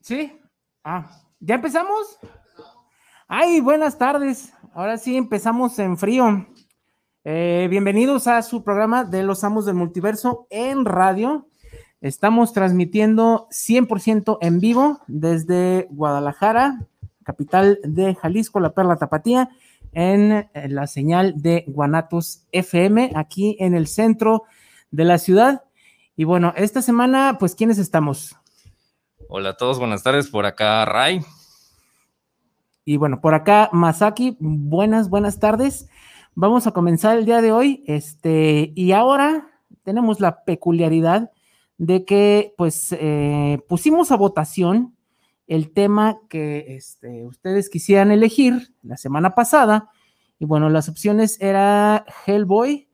¿Sí? Ah, ¿ya empezamos? Ay, buenas tardes. Ahora sí empezamos en frío. Eh, bienvenidos a su programa de los amos del multiverso en radio. Estamos transmitiendo 100% en vivo desde Guadalajara, capital de Jalisco, la Perla Tapatía, en la señal de Guanatos FM, aquí en el centro de la ciudad. Y bueno, esta semana, pues, ¿quiénes estamos? Hola a todos, buenas tardes. Por acá, Ray. Y bueno, por acá, Masaki, buenas, buenas tardes. Vamos a comenzar el día de hoy. Este, y ahora tenemos la peculiaridad de que, pues, eh, pusimos a votación el tema que este, ustedes quisieran elegir la semana pasada. Y bueno, las opciones era Hellboy,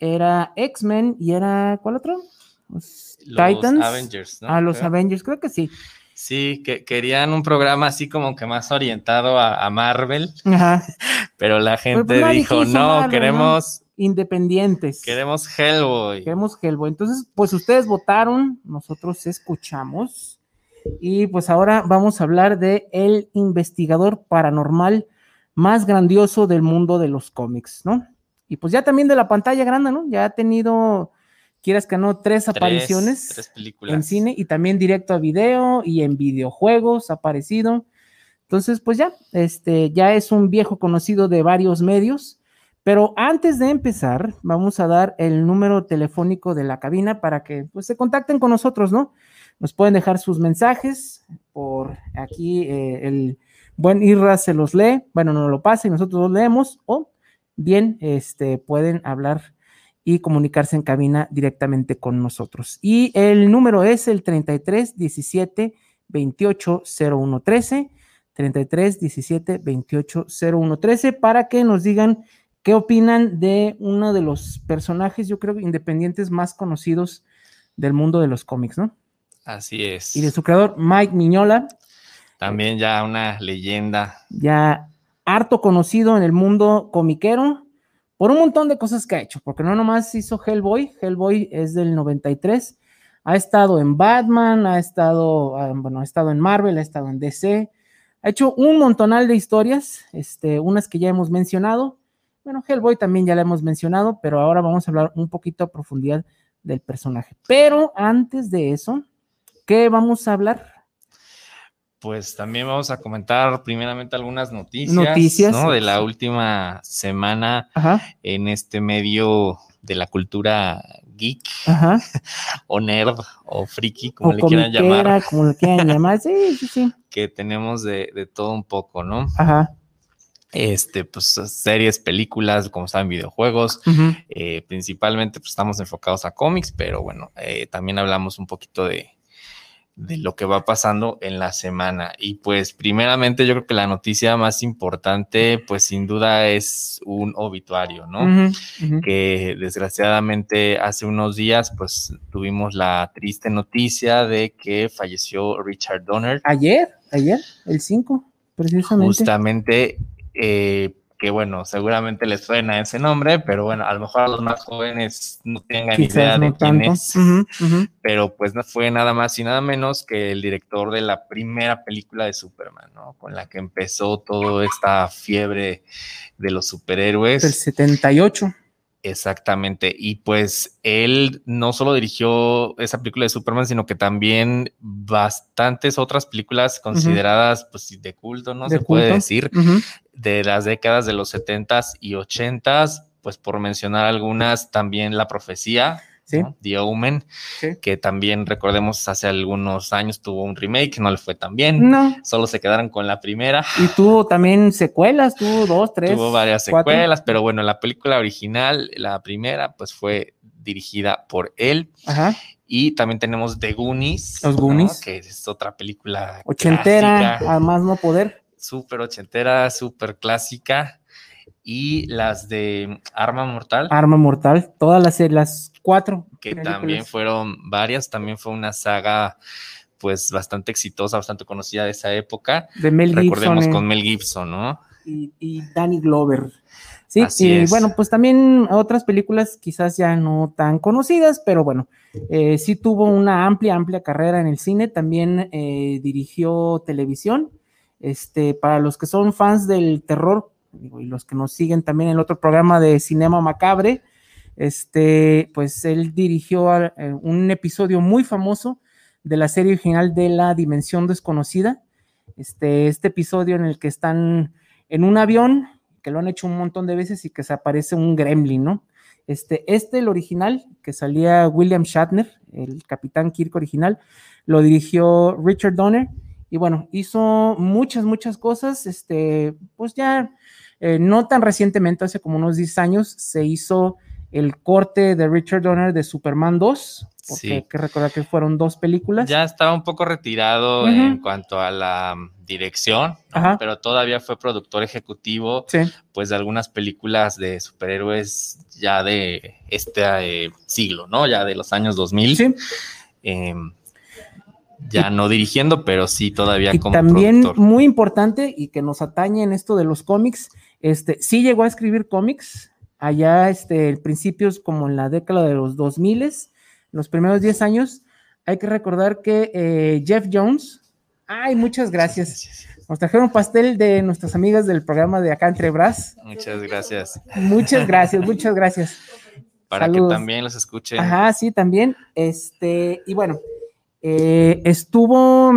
era X-Men y era, ¿cuál otro? Los Titans. Avengers, ¿no? A los Avengers, creo que sí. Sí, que querían un programa así como que más orientado a, Marvel, pero la gente dijo, no, queremos... Independientes. Queremos Hellboy. Queremos Hellboy. Entonces, pues ustedes votaron, nosotros escuchamos, y pues ahora vamos a hablar de el investigador paranormal más grandioso del mundo de los cómics, ¿no? Y pues ya también de la pantalla grande, ¿no? Ya ha tenido quieras que no, tres, apariciones en cine y también directo a video y en videojuegos ha aparecido. Entonces, pues ya, este ya es un viejo conocido de varios medios. Pero antes de empezar, vamos a dar el número telefónico de la cabina para que pues, se contacten con nosotros, ¿no? Nos pueden dejar sus mensajes por aquí, eh, el buen Irra se los lee, bueno, nos lo pasa y nosotros los leemos, o bien este, pueden hablar y comunicarse en cabina directamente con nosotros. Y el número es el 33 17 28 01 13, 33 17 28 01 13, para que nos digan qué opinan de uno de los personajes, yo creo, independientes más conocidos del mundo de los cómics, ¿no? Así es. Y de su creador, Mike Miñola. También ya una leyenda. Ya harto conocido en el mundo comiquero por un montón de cosas que ha hecho, porque no nomás hizo Hellboy, Hellboy es del 93, ha estado en Batman, ha estado, ah, bueno, ha estado en Marvel, ha estado en DC, ha hecho un montonal de historias, este, unas que ya hemos mencionado, bueno, Hellboy también ya la hemos mencionado, pero ahora vamos a hablar un poquito a profundidad del personaje. Pero antes de eso, ¿qué vamos a hablar? Pues también vamos a comentar primeramente algunas noticias, ¿no? de la última semana en este medio de la cultura geek o nerd o friki, como le quieran llamar. Como le quieran llamar, sí, sí, sí. Que tenemos de, todo un poco, ¿no? Ajá. Este, pues series, películas, como saben, videojuegos. Eh, principalmente, pues estamos enfocados a cómics, pero bueno, eh, también hablamos un poquito de, de lo que va pasando en la semana. Y pues primeramente yo creo que la noticia más importante pues sin duda es un obituario, ¿no? Que desgraciadamente hace unos días pues tuvimos la triste noticia de que falleció Richard Donner. Ayer, ayer, el 5, precisamente. Justamente. Eh, que bueno, seguramente les suena ese nombre, pero bueno, a lo mejor a los más jóvenes no tengan idea de quién es, pero pues no fue nada más y nada menos que el director de la primera película de Superman, ¿no? Con la que empezó toda esta fiebre de los superhéroes. El 78. Exactamente. Y pues él no solo dirigió esa película de Superman, sino que también bastantes otras películas consideradas pues, de culto, ¿no? Se puede decir, de las décadas de los 70s y 80s, pues por mencionar algunas, también La Profecía, ¿Sí? The Omen, que también recordemos hace algunos años tuvo un remake, no le fue tan bien, no. solo se quedaron con la primera. Y tuvo también secuelas, tuvo dos, tres. Tuvo varias secuelas, pero bueno, la película original, la primera, pues fue dirigida por él. Ajá. Y también tenemos The Goonies. Los Goonies. Que es otra película. Ochentera, además no poder. Súper ochentera, súper clásica y las de Arma Mortal. Arma Mortal, todas las, las cuatro. Que también fueron varias, también fue una saga pues bastante exitosa, bastante conocida de esa época. De Mel Recordemos con Mel Gibson, ¿no? Y, Danny Glover. Sí, y bueno, pues también otras películas quizás ya no tan conocidas, pero bueno, eh, sí tuvo una amplia, amplia carrera en el cine, también eh, dirigió televisión. Este, para los que son fans del terror, y los que nos siguen también en el otro programa de Cinema Macabre, este, pues él dirigió eh, un episodio muy famoso de la serie original de La Dimensión Desconocida. Este, este episodio en el que están en un avión, que lo han hecho un montón de veces y que se aparece un gremlin, ¿no? Este, este, el original, que salía William Shatner, el Capitán Kirk original, lo dirigió Richard Donner. Y bueno, hizo muchas, muchas cosas. Este, pues ya eh, no tan recientemente, hace como unos 10 años, se hizo el corte de Richard Donner de Superman 2, porque hay que recordar que fueron dos películas. Ya estaba un poco retirado en cuanto a la mm, dirección, pero todavía fue productor ejecutivo, pues de algunas películas de superhéroes ya de este eh, siglo, ¿no? Ya de los años 2000. Sí. Em, ya no dirigiendo, pero sí todavía y como también muy importante y que nos atañe en esto de los cómics, este, sí llegó a escribir cómics, allá, este, principios como en la década de los 2000, los primeros 10 años, hay que recordar que eh, Jeff Jones, ay, muchas gracias. Nos trajeron pastel de nuestras amigas del programa de Acá Entre Bras. Muchas gracias. Muchas gracias, muchas gracias. Para que también los escuchen. Ajá, sí, también. Este, y bueno, eh, estuvo,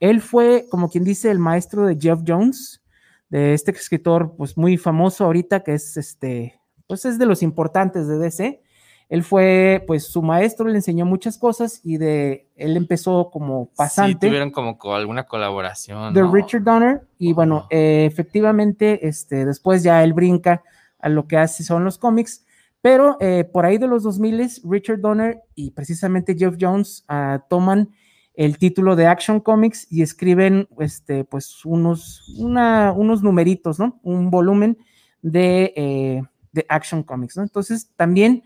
él fue, como quien dice, el maestro de Jeff Jones, de este escritor, pues muy famoso ahorita, que es este, pues es de los importantes de DC. Él fue, pues su maestro le enseñó muchas cosas y de él empezó como pasante. Sí, tuvieron como alguna colaboración. De Richard Donner y bueno, efectivamente, este, después ya él brinca a lo que hace son los cómics, pero eh, por ahí de los 2000 Richard Donner y precisamente Jeff Jones ah, toman el título de Action Comics y escriben, este, pues unos, una, unos numeritos, ¿no? Un volumen de eh, de Action Comics, ¿no? Entonces, también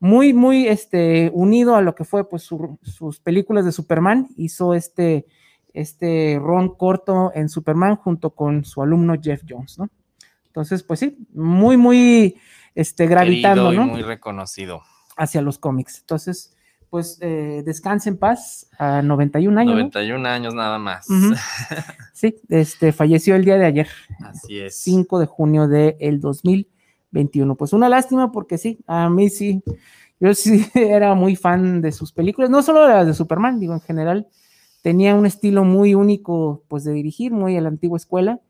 muy, muy este, unido a lo que fue pues sus películas de Superman, hizo este, este ron corto en Superman junto con su alumno Jeff Jones, ¿no? Entonces, pues sí, muy, muy este, gravitando, ¿no? Muy reconocido. Hacia los cómics. Entonces, pues eh, descanse en paz a 91 años. 91 años nada más. Sí, este, falleció el día de ayer. Así es. 5 de junio del de 2000 21. Pues una lástima porque sí, a mí sí, yo sí era muy fan de sus películas, no solo de las de Superman, digo en general, tenía un estilo muy único pues de dirigir, muy a la antigua escuela,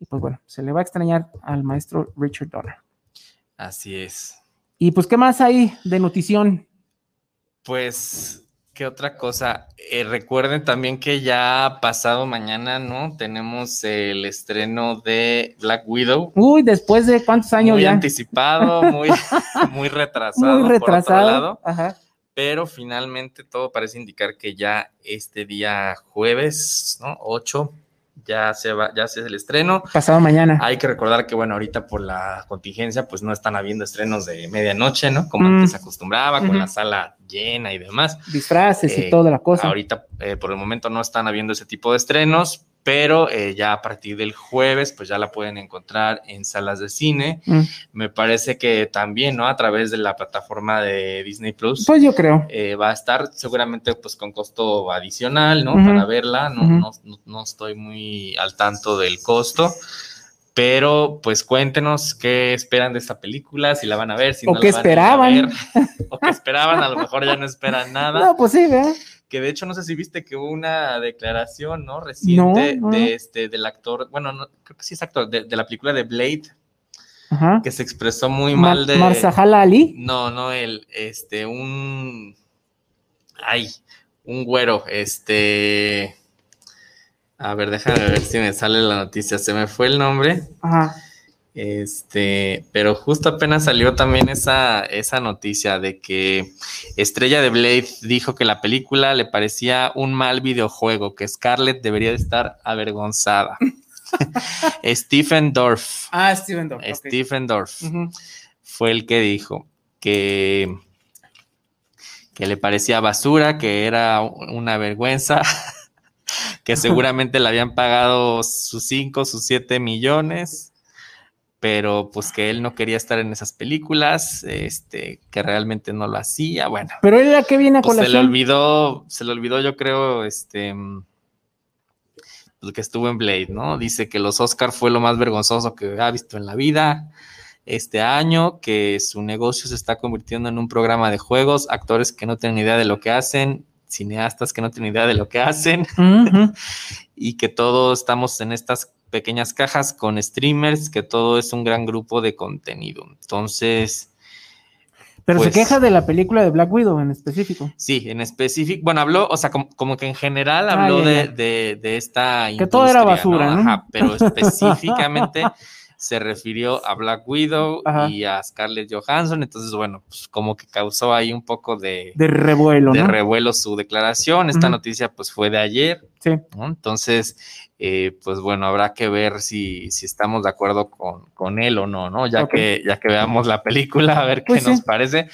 y pues bueno, se le va a extrañar al maestro Richard Donner. Así es. Y pues, ¿qué más hay de notición? Pues ¿Qué otra cosa? Eh, recuerden también que ya pasado mañana, ¿no? Tenemos el estreno de Black Widow. Uy, después de cuántos años muy ya. anticipado, muy, muy retrasado. Muy retrasado. Ajá. Pero finalmente todo parece indicar que ya este día jueves, ¿no? 8 ya se va, ya se es el estreno. Pasado mañana. Hay que recordar que, bueno, ahorita por la contingencia, pues no están habiendo estrenos de medianoche, ¿no? Como antes se mm. acostumbraba, con la sala llena y demás. Disfraces y eh, toda la cosa. Ahorita, eh, por el momento, no están habiendo ese tipo de estrenos, pero eh, ya a partir del jueves, pues ya la pueden encontrar en salas de cine. Mm. Me parece que también, ¿no? A través de la plataforma de Disney Plus. Pues yo creo. Eh, va a estar seguramente pues con costo adicional, ¿no? Para verla. No, no, no, estoy muy al tanto del costo. Pero pues cuéntenos qué esperan de esta película, si la van a ver, si o no la van esperaban. A ver, o qué esperaban, a lo mejor ya no esperan nada. No, pues sí, ¿verdad? que de hecho no sé si viste que hubo una declaración, ¿no? Reciente de este, del actor, bueno, creo que sí es actor, de, la película de Blade, que se expresó muy mal de... Marzahala Ali. No, no, el, este, un... Ay, un güero, este... A ver, déjame ver si me sale la noticia, se me fue el nombre. Ajá. Este, pero justo apenas salió también esa, esa noticia de que Estrella de Blade dijo que la película le parecía un mal videojuego, que Scarlett debería de estar avergonzada. Stephen Dorff. Ah, Stephen Dorff. Stephen Dorff fue el que dijo que, que le parecía basura, que era una vergüenza, que seguramente le habían pagado sus 5, sus 7 millones pero pues que él no quería estar en esas películas, este, que realmente no lo hacía, bueno. Pero él a qué viene a pues Se le olvidó, se le olvidó yo creo, este, pues, que estuvo en Blade, ¿no? Dice que los Oscar fue lo más vergonzoso que ha visto en la vida este año, que su negocio se está convirtiendo en un programa de juegos, actores que no tienen idea de lo que hacen, cineastas que no tienen idea de lo que hacen, y que todos estamos en estas pequeñas cajas con streamers, que todo es un gran grupo de contenido. Entonces... Pero se pues queja de la película de Black Widow en específico. Sí, en específico. Bueno, habló, o sea, como, que en general ah, habló de, de, esta. Que todo era basura, ¿no? Ajá, pero específicamente se refirió a Black Widow y a Scarlett Johansson. Entonces, bueno, pues como que causó ahí un poco de, de revuelo. De revuelo su declaración. Esta noticia, pues fue de ayer. Sí. Entonces, eh, pues bueno, habrá que ver si, si estamos de acuerdo con, con, él o no, ¿no? Ya, que, ya que veamos la película, a ver qué pues nos parece.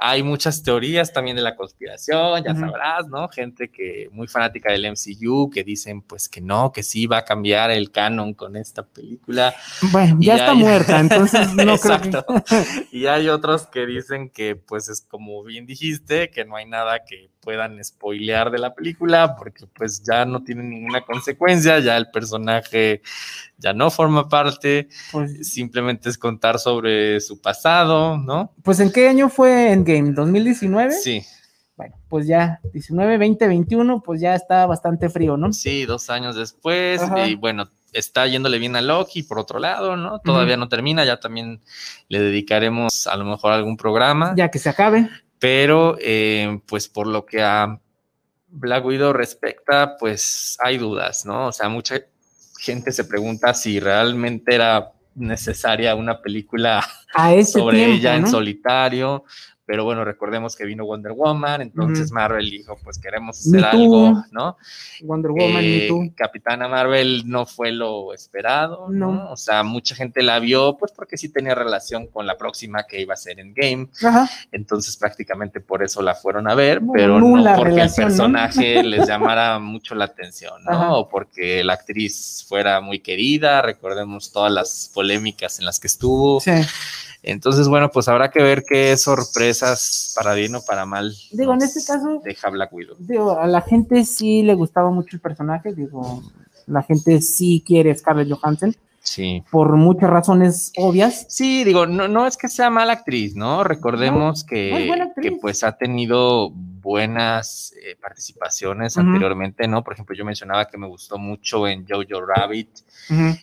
Hay muchas teorías también de la conspiración, ya sabrás, ¿no? Gente que muy fanática del MCU que dicen pues que no, que sí va a cambiar el canon con esta película. Bueno, ya está muerta, entonces no Exacto. y hay otros que dicen que pues es como bien dijiste, que no hay nada que puedan spoilear de la película porque pues ya no tiene ninguna consecuencia, ya el personaje ya no forma parte, pues, simplemente es contar sobre su pasado, ¿no? Pues en qué año fue Endgame, 2019? Sí. Bueno, pues ya 19, 20, 21, pues ya está bastante frío, ¿no? Sí, dos años después y bueno, está yéndole bien a Loki por otro lado, ¿no? Todavía no termina, ya también le dedicaremos a lo mejor algún programa. Ya que se acabe. Pero, eh, pues por lo que a Black Widow respecta, pues hay dudas, ¿no? O sea, mucha gente se pregunta si realmente era necesaria una película sobre ella en solitario, pero bueno, recordemos que vino Wonder Woman, entonces Marvel dijo, pues queremos hacer algo, ¿no? Wonder Woman, y tú. Capitana Marvel no fue lo esperado, ¿no? O sea, mucha gente la vio, pues porque sí tenía relación con la próxima que iba a ser en Game, entonces prácticamente por eso la fueron a ver, pero no porque el personaje les llamara mucho la atención, ¿no? O porque la actriz fuera muy querida, recordemos todas las polémicas en las que estuvo. Sí. Entonces, bueno, pues habrá que ver qué sorpresas para bien o para mal. Digo, en este caso. Deja Black Widow. Digo, a la gente sí le gustaba mucho el personaje. Digo, la gente sí quiere Scarlett Johansson. Sí. Por muchas razones obvias. Sí, digo, no, no es que sea mala actriz, ¿no? Recordemos que, que, pues ha tenido buenas eh, participaciones anteriormente, ¿no? Por ejemplo, yo mencionaba que me gustó mucho en Jojo Rabbit.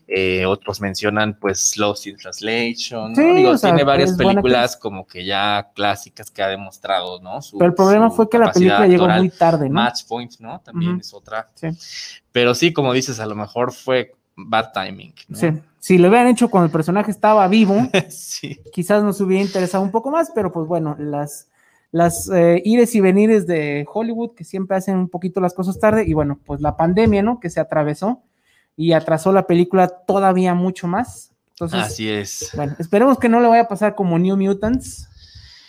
Eh, otros mencionan, pues, Lost in Translation. Digo, tiene varias películas como que ya clásicas que ha demostrado, ¿no? Pero el problema fue que la película llegó muy tarde, ¿no? Match Point, ¿no? También es otra. Sí. Pero sí, como dices, a lo mejor fue bad timing. Sí. Si lo hubieran hecho cuando el personaje estaba vivo, quizás nos hubiera interesado un poco más, pero pues bueno, las, las eh, ires y venires de Hollywood que siempre hacen un poquito las cosas tarde, y bueno, pues la pandemia, ¿no? Que se atravesó y atrasó la película todavía mucho más. Entonces, Así es. Bueno, esperemos que no le vaya a pasar como New Mutants.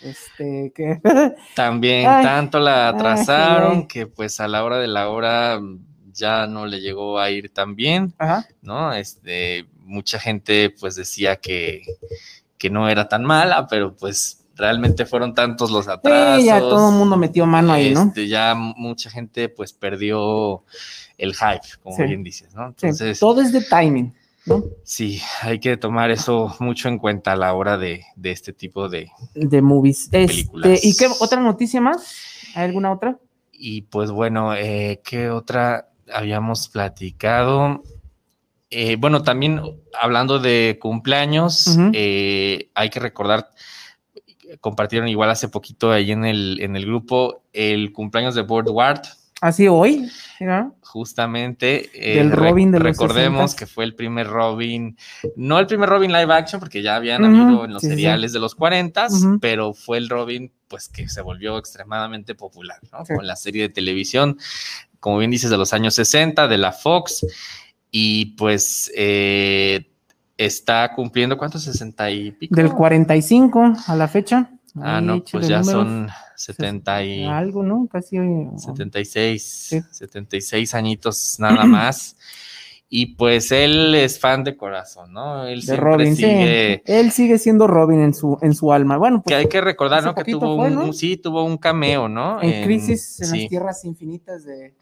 Este, que. También tanto la atrasaron que, pues, a la hora de la hora ya no le llegó a ir tan bien, ¿no? Este, mucha gente pues decía que, que no era tan mala, pero pues realmente fueron tantos los atrasos. ya todo el mundo metió mano ahí, ¿no? Este, ya mucha gente pues perdió el hype, como bien dices, ¿no? Entonces, todo es de timing. ¿no? Sí, hay que tomar eso mucho en cuenta a la hora de, este tipo de, de movies. Este, películas. ¿Y qué otra noticia más? ¿Hay alguna otra? Y pues bueno, eh, ¿qué otra? Habíamos platicado. Eh, bueno, también hablando de cumpleaños, eh, hay que recordar, compartieron igual hace poquito ahí en el, en el grupo el cumpleaños de Board Ward. Así hoy, Justamente. Eh, el Robin de Recordemos que fue el primer Robin, no el primer Robin live action, porque ya habían habido en los seriales de los 40, pero fue el Robin, pues que se volvió extremadamente popular, ¿no? Con la serie de televisión como bien dices, de los años 60, de la Fox, y pues eh, está cumpliendo, ¿cuántos? 60 y pico. Del 45 a la fecha. Ah, no, pues ya son 70 y... Algo, ¿no? Casi... 76, 76 añitos nada más. Y pues él es fan de corazón, ¿no? Él de Robin, sigue... Él sigue siendo Robin en su, en su alma. Bueno, pues, que hay que recordar, ¿no? Que tuvo un, sí, tuvo un cameo, ¿no? En, Crisis en las Tierras Infinitas de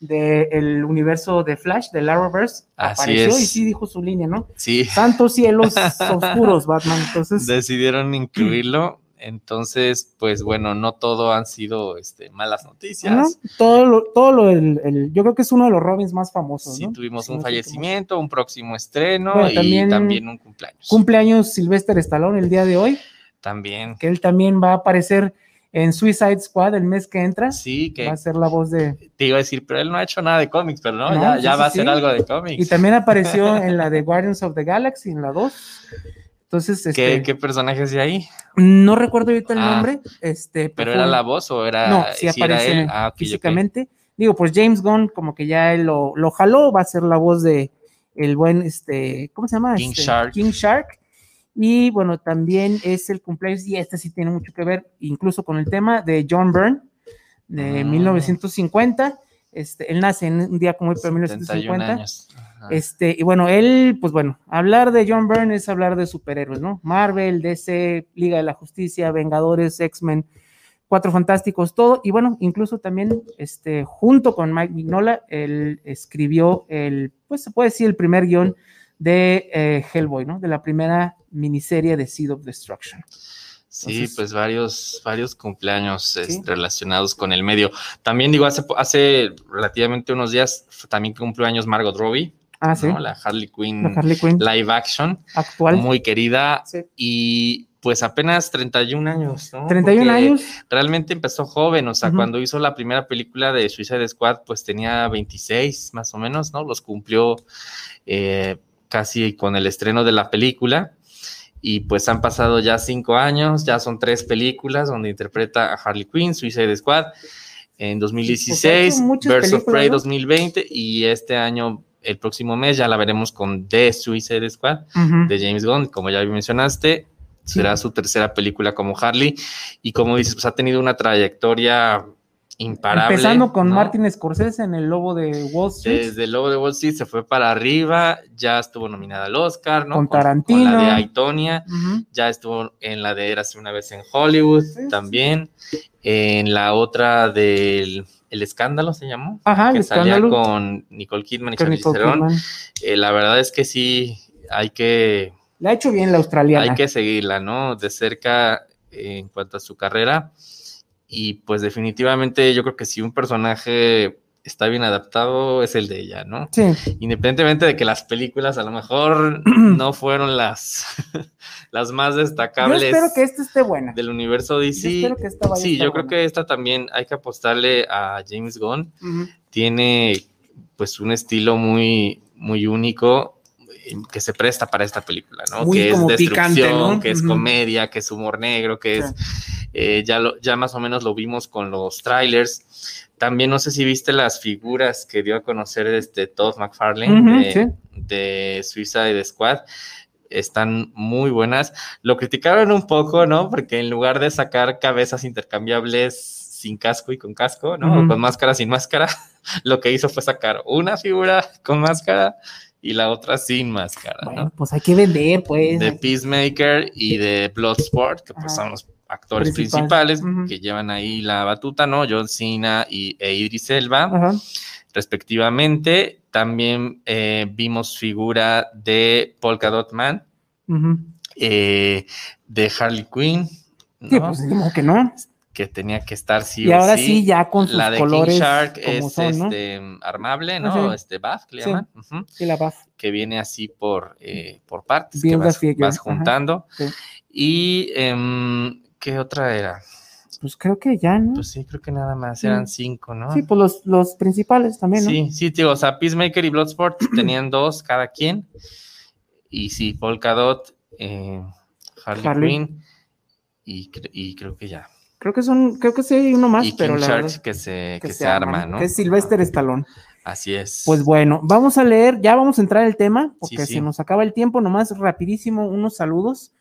del universo de Flash, de Arrowverse, apareció y sí dijo su línea, ¿no? Sí. Santos cielos oscuros, Batman. Entonces. Decidieron incluirlo. Entonces, pues bueno, no todo han sido este, malas noticias. todo lo, todo lo el, yo creo que es uno de los Robins más famosos. Sí, tuvimos un fallecimiento, un próximo estreno y también, un cumpleaños. Cumpleaños Sylvester Stallone el día de hoy. También. Que él también va a aparecer en Suicide Squad el mes que entra. Sí, que va a ser la voz de. Te iba a decir, pero él no ha hecho nada de cómics, pero no, ya, va a ser algo de cómics. Y también apareció en la de Guardians of the Galaxy, en la 2. Entonces, este, ¿Qué, personaje es de ahí? No recuerdo ahorita el ah. nombre. Este, ¿Pero era la voz o era, no, sí aparece ah, físicamente? Digo, pues James Gunn, como que ya él lo, lo, jaló, va a ser la voz de el buen, este, ¿cómo se llama? King este, Shark. King Shark. Y bueno, también es el cumpleaños, y este sí tiene mucho que ver, incluso con el tema de John Byrne, de 1950. Ah. Este, él nace en un día como hoy, pero 1950. Años. Este, y bueno, él, pues bueno, hablar de John Byrne es hablar de superhéroes, ¿no? Marvel, DC, Liga de la Justicia, Vengadores, X-Men, Cuatro Fantásticos, todo. Y bueno, incluso también, este, junto con Mike Mignola, él escribió el, pues se puede decir, el primer guion de eh, Hellboy, ¿no? De la primera miniserie de Seed of Destruction. Sí, pues varios, varios cumpleaños relacionados con el medio. También digo, hace, hace relativamente unos días también cumplió años Margot Robbie. Ah, sí. La Harley Quinn, live action. Actual. Muy querida. Y pues apenas 31 años, ¿no? 31 años. Realmente empezó joven, o sea, cuando hizo la primera película de Suicide Squad, pues tenía 26 más o menos, ¿no? Los cumplió eh, casi con el estreno de la película. Y pues han pasado ya cinco años, ya son tres películas donde interpreta a Harley Quinn, Suicide Squad, en 2016, pues Birds of Prey 2020 y este año, el próximo mes, ya la veremos con The Suicide Squad de James Gunn, como ya mencionaste, será su tercera película como Harley y como dices, pues ha tenido una trayectoria imparable. Empezando con Martin Scorsese en El Lobo de Wall Street. Desde El Lobo de Wall Street se fue para arriba, ya estuvo nominada al Oscar, ¿no? Con Tarantino. Con la de Aitonia, ya estuvo en la de Érase una vez en Hollywood también, en la otra del El Escándalo se llamó, Ajá, que salía con Nicole Kidman y Charlize Theron. Eh, la verdad es que sí, hay que... La ha hecho bien la australiana. Hay que seguirla, ¿no? De cerca en cuanto a su carrera y pues definitivamente yo creo que si un personaje está bien adaptado es el de ella, ¿no? Sí. Independientemente de que las películas a lo mejor no fueron las, las más destacables. Yo espero que esta esté buena. Del universo DC. Yo espero que esta vaya Sí, yo creo que esta también hay que apostarle a James Gunn. Tiene pues un estilo muy, muy único eh, que se presta para esta película, ¿no? que es destrucción, que es comedia, que es humor negro, que es eh, ya, lo, ya más o menos lo vimos con los trailers. También no sé si viste las figuras que dio a conocer este Todd McFarlane de, Suicide Squad están muy buenas. Lo criticaron un poco, ¿no? Porque en lugar de sacar cabezas intercambiables sin casco y con casco, ¿no? Con máscara sin máscara, lo que hizo fue sacar una figura con máscara y la otra sin máscara, bueno, Pues hay que vender, pues. De Peacemaker y de Bloodsport, que pues son los actores principales que llevan ahí la batuta, ¿no? John Cena y e Idris Elba, respectivamente. También eh, vimos figura de Polka Dot Man, eh, de Harley Quinn. ¿no? pues dijimos que no. Que tenía que estar sí y ahora sí. ya con sus la de colores King Shark es este, armable, ¿no? Este buff que le llaman. Sí, la buff. Que viene así por, eh, por partes, que vas, vas juntando. Y em, ¿Qué otra era? Pues creo que ya, ¿no? Pues sí, creo que nada más, eran cinco, ¿no? Sí, pues los, los principales también, ¿no? Sí, sí, tío, o sea, Peacemaker y Bloodsport tenían dos cada quien. Y sí, Polka Dot, eh, Harley, Quinn y, y, creo que ya. Creo que son, creo que sí hay uno más, y pero King la verdad, que se, que, se, arma, ¿no? Que es Sylvester Stallone. Así es. Pues bueno, vamos a leer, ya vamos a entrar en el tema, porque se nos acaba el tiempo, nomás rapidísimo, unos saludos.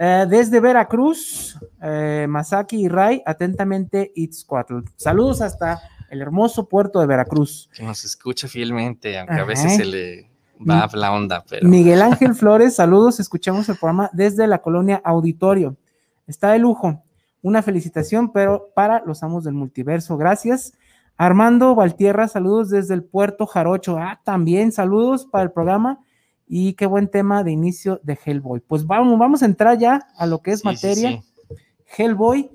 Eh, desde Veracruz, eh, Masaki y Ray, atentamente Itzcuatl. Saludos hasta el hermoso puerto de Veracruz. Que nos escucha fielmente, aunque a veces se le, va la onda, pero. Miguel Ángel Flores, saludos, escuchamos el programa desde la colonia Auditorio. Está de lujo. Una felicitación, pero para los amos del multiverso. Gracias. Armando Valtierra, saludos desde el puerto Jarocho. Ah, también saludos para el programa. Y qué buen tema de inicio de Hellboy. Pues vamos, vamos a entrar ya a lo que es materia. Hellboy.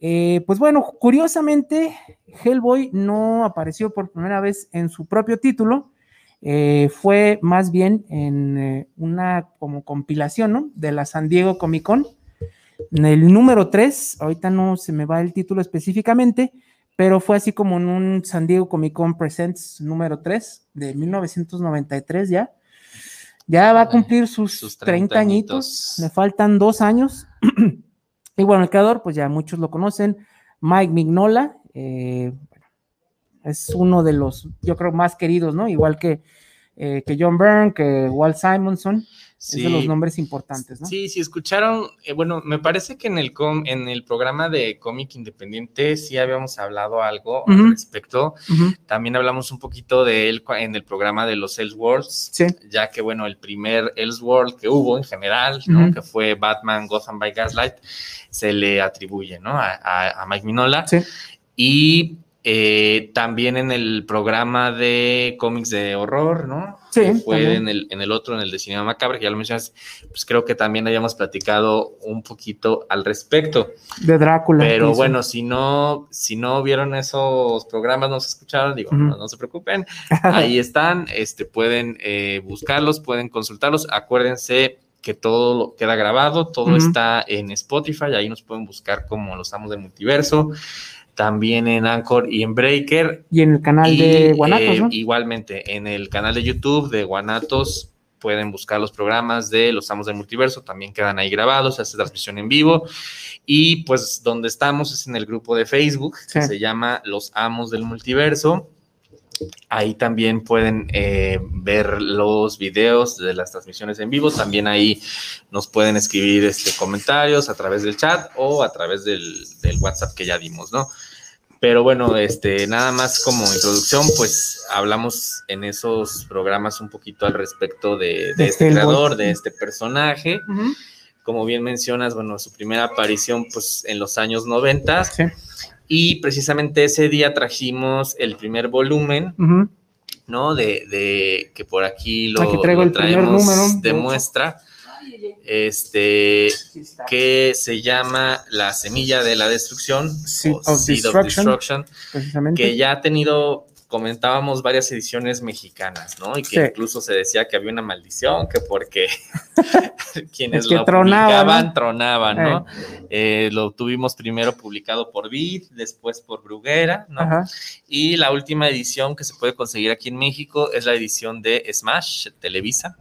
Eh, pues bueno, curiosamente, Hellboy no apareció por primera vez en su propio título. Eh, fue más bien en eh, una como compilación ¿no? de la San Diego Comic Con. En el número 3, ahorita no se me va el título específicamente, pero fue así como en un San Diego Comic Con Presents número 3 de 1993 ya. Ya va a cumplir sus, 30, añitos, me faltan dos años. y bueno, el creador, pues ya muchos lo conocen, Mike Mignola, eh, es uno de los, yo creo, más queridos, ¿no? Igual que, eh, que John Byrne, que Walt Simonson, es de los nombres importantes, ¿no? Sí, sí, escucharon, eh, bueno, me parece que en el, com, en el programa de cómic independiente sí habíamos hablado algo al respecto. También hablamos un poquito de él en el programa de los Elseworlds, sí. ya que, bueno, el primer Elseworld que hubo en general, ¿no? Que fue Batman Gotham by Gaslight, se le atribuye, ¿no? A, a, a Mike Minola. Sí. Y eh, también en el programa de cómics de horror, ¿no? Sí. fue en el, en el, otro, en el de Cinema Macabre, que ya lo mencionas, pues creo que también habíamos platicado un poquito al respecto. De Drácula. Pero bueno, si no, si no vieron esos programas, no se escucharon, digo, no, se preocupen, ahí están, este, pueden eh, buscarlos, pueden consultarlos, acuérdense que todo queda grabado, todo está en Spotify, ahí nos pueden buscar como los amos del multiverso también en Anchor y en Breaker. Y en el canal de Guanatos, eh, Igualmente, en el canal de YouTube de Guanatos pueden buscar los programas de Los Amos del Multiverso, también quedan ahí grabados, se hace transmisión en vivo. Y pues donde estamos es en el grupo de Facebook, que se llama Los Amos del Multiverso. Ahí también pueden eh, ver los videos de las transmisiones en vivo. También ahí nos pueden escribir este, comentarios a través del chat o a través del, del WhatsApp que ya dimos, ¿no? Pero bueno, este, nada más como introducción, pues hablamos en esos programas un poquito al respecto de, este creador, de este personaje. Como bien mencionas, bueno, su primera aparición pues en los años 90. Y precisamente ese día trajimos el primer volumen, ¿no? De, de, que por aquí lo, aquí traigo el traemos número, de muestra este, que se llama La Semilla de la Destrucción, Seed, of, Destruction, que ya ha tenido comentábamos varias ediciones mexicanas, ¿no? Y que incluso se decía que había una maldición, que porque quienes lo publicaban tronaban, ¿no? Eh, lo tuvimos primero publicado por Vid, después por Bruguera, ¿no? Y la última edición que se puede conseguir aquí en México es la edición de Smash Televisa,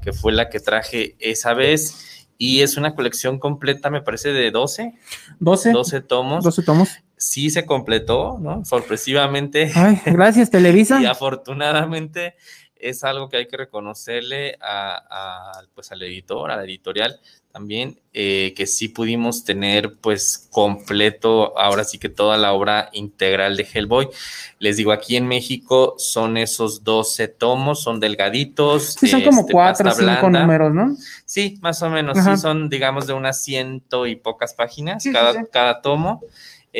que fue la que traje esa vez. Y es una colección completa, me parece, de 12. 12. 12 tomos. 12 tomos sí se completó, ¿no? Sorpresivamente. Ay, gracias, Televisa. y afortunadamente es algo que hay que reconocerle a, pues, al editor, a la editorial también, eh, que sí pudimos tener pues completo, ahora sí que toda la obra integral de Hellboy. Les digo, aquí en México son esos 12 tomos, son delgaditos. Sí, son como este, cuatro o cinco números, ¿no? Sí, más o menos, sí, son digamos de unas ciento y pocas páginas cada, cada tomo.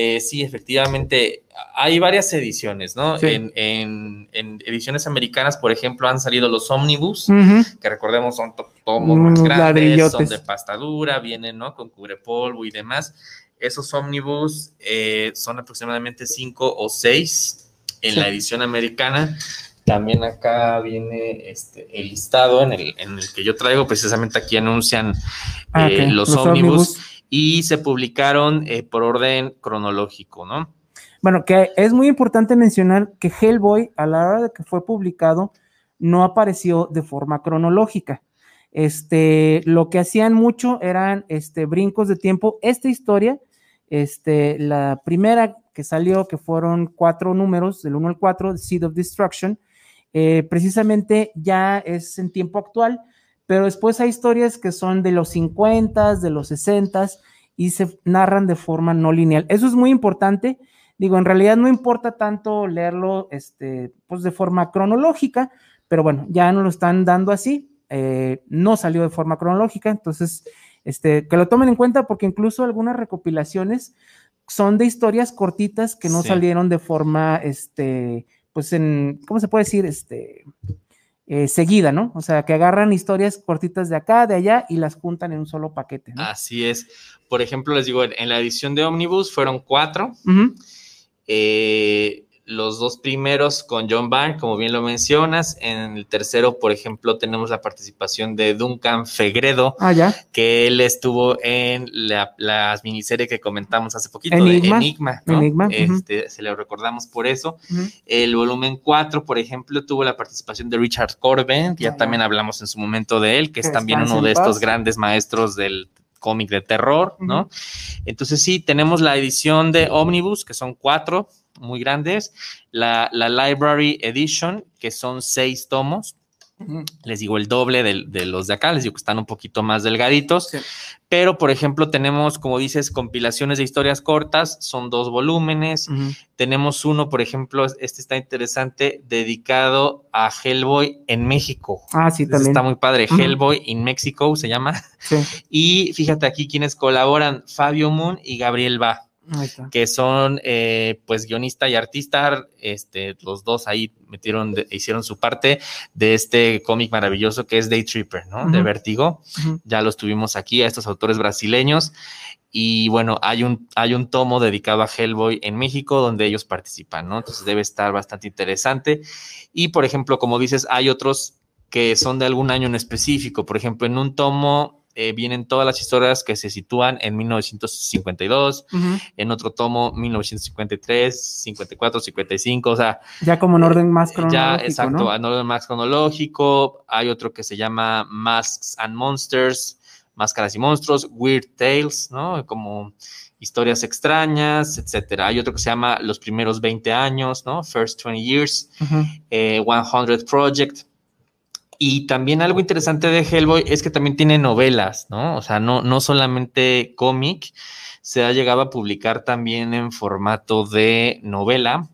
Eh, sí, efectivamente, hay varias ediciones, ¿no? En, ediciones americanas, por ejemplo, han salido los ómnibus, que recordemos son tomos más grandes, son de pastadura, vienen, ¿no? Con cubrepolvo y demás. Esos ómnibus eh, son aproximadamente cinco o seis en la edición americana. También acá viene este, el listado en el, que yo traigo, precisamente aquí anuncian ah, eh, los, ómnibus y se publicaron eh, por orden cronológico, ¿no? Bueno, que es muy importante mencionar que Hellboy, a la hora de que fue publicado, no apareció de forma cronológica. Este, lo que hacían mucho eran este, brincos de tiempo. Esta historia, este, la primera que salió, que fueron cuatro números, del 1 al 4, Seed of Destruction, eh, precisamente ya es en tiempo actual, pero después hay historias que son de los 50, de los 60 y se narran de forma no lineal. Eso es muy importante. Digo, en realidad no importa tanto leerlo este, pues de forma cronológica, pero bueno, ya no lo están dando así, eh, no salió de forma cronológica, entonces, este, que lo tomen en cuenta porque incluso algunas recopilaciones son de historias cortitas que no salieron de forma, este, pues en, ¿cómo se puede decir? Este, eh, seguida, ¿no? O sea, que agarran historias cortitas de acá, de allá y las juntan en un solo paquete. ¿no? Así es. Por ejemplo, les digo, en la edición de Omnibus fueron cuatro los dos primeros con John Byrne, como bien lo mencionas. En el tercero, por ejemplo, tenemos la participación de Duncan Fegredo, ah, que él estuvo en la, miniserie que comentamos hace poquito Enigma, de Enigma. Enigma este, Se le recordamos por eso. El volumen 4, por ejemplo, tuvo la participación de Richard Corbin, que ya también hablamos en su momento de él, que es también uno de estos grandes maestros del cómic de terror, ¿no? Entonces sí, tenemos la edición de Omnibus, que son cuatro, muy grandes, la, Library Edition, que son seis tomos, les digo el doble de, los de acá, les digo que están un poquito más delgaditos, pero por ejemplo tenemos, como dices, compilaciones de historias cortas, son dos volúmenes, tenemos uno, por ejemplo, este está interesante, dedicado a Hellboy en México. Ah, sí, también. Está muy padre, Hellboy in Mexico se llama. Y fíjate aquí quienes colaboran, Fabio Moon y Gabriel Ba que son eh, pues guionista y artista, este, los dos ahí metieron, hicieron su parte de este cómic maravilloso que es Day Tripper, ¿no? De Vertigo. Ya los tuvimos aquí a estos autores brasileños. Y bueno, hay un, hay un tomo dedicado a Hellboy en México donde ellos participan, ¿no? Entonces debe estar bastante interesante. Y por ejemplo, como dices, hay otros que son de algún año en específico. Por ejemplo, en un tomo eh, vienen todas las historias que se sitúan en 1952, en otro tomo 1953, 54, 55, o sea... Ya como en orden más cronológico. Ya, exacto, en orden más cronológico. Hay otro que se llama Masks and Monsters, Máscaras y Monstruos, Weird Tales, ¿no? Como historias extrañas, etcétera. Hay otro que se llama Los primeros 20 años, ¿no? First 20 Years, 100 eh, Project, y también algo interesante de Hellboy es que también tiene novelas, ¿no? O sea, no, no solamente cómic, se ha llegado a publicar también en formato de novela,